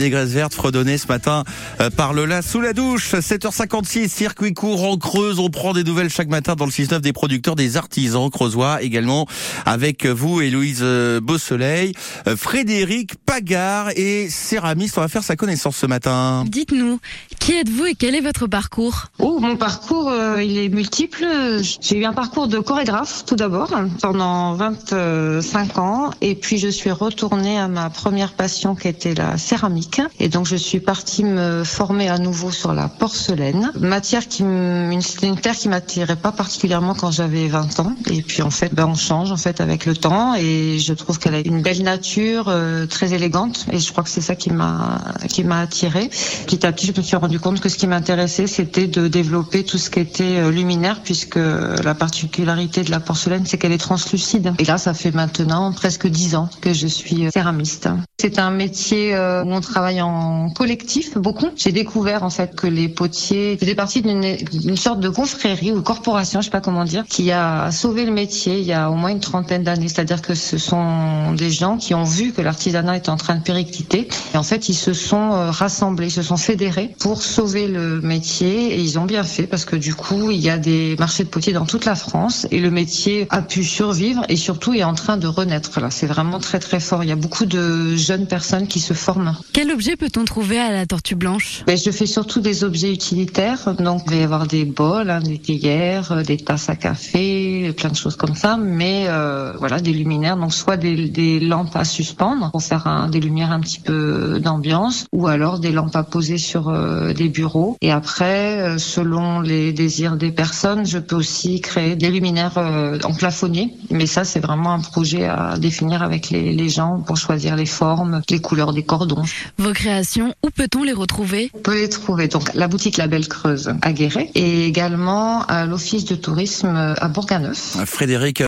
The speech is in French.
Des graisses vertes fredonnées ce matin euh, par le là sous la douche. 7h56, circuit court en Creuse. On prend des nouvelles chaque matin dans le 6-9 des producteurs, des artisans creusois également avec vous Héloïse euh, Beausoleil, euh, Frédéric Pagard et céramiste. On va faire sa connaissance ce matin. Dites-nous, qui êtes-vous et quel est votre parcours? Oh, mon parcours, euh, il est multiple. J'ai eu un parcours de chorégraphe tout d'abord pendant 25 ans et puis je suis retournée à ma première passion qui était la céramique. Et donc je suis partie me former à nouveau sur la porcelaine, matière qui c'était une terre qui m'attirait pas particulièrement quand j'avais 20 ans. Et puis en fait, ben, on change en fait avec le temps et je trouve qu'elle a une belle nature, euh, très élégante. Et je crois que c'est ça qui m'a qui m'a attirée. Petit à petit, je me suis rendu compte que ce qui m'intéressait, c'était de développer tout ce qui était euh, luminaire, puisque la particularité de la porcelaine, c'est qu'elle est translucide. Et là, ça fait maintenant presque 10 ans que je suis euh, céramiste. C'est un métier où on travaille en collectif beaucoup. J'ai découvert en fait que les potiers faisaient partie d'une sorte de confrérie ou corporation, je sais pas comment dire, qui a sauvé le métier il y a au moins une trentaine d'années. C'est-à-dire que ce sont des gens qui ont vu que l'artisanat est en train de péricliter et en fait ils se sont euh, rassemblés, ils se sont fédérés pour sauver le métier et ils ont bien fait parce que du coup il y a des marchés de potiers dans toute la France et le métier a pu survivre et surtout est en train de renaître là. C'est vraiment très très fort. Il y a beaucoup de jeunes personnes qui se forment. Objet peut-on trouver à la Tortue Blanche? Ben, Je fais surtout des objets utilitaires. Donc, il va y avoir des bols, hein, des théières, euh, des tasses à café, plein de choses comme ça. Mais euh, voilà, des luminaires. Donc, soit des, des, lampes à suspendre pour faire un, des lumières un petit peu d'ambiance, ou alors des lampes à poser sur euh, des bureaux. Et après, euh, selon les désirs des personnes, je peux aussi créer des luminaires euh, en plafonnier. Mais ça, c'est vraiment un projet à définir avec les, les gens pour choisir les formes, les couleurs des cordons. Vos créations, où peut-on les retrouver? On peut les trouver donc la boutique La Belle Creuse à Guéret et également à l'office de tourisme à Bourganeuf. Frédéric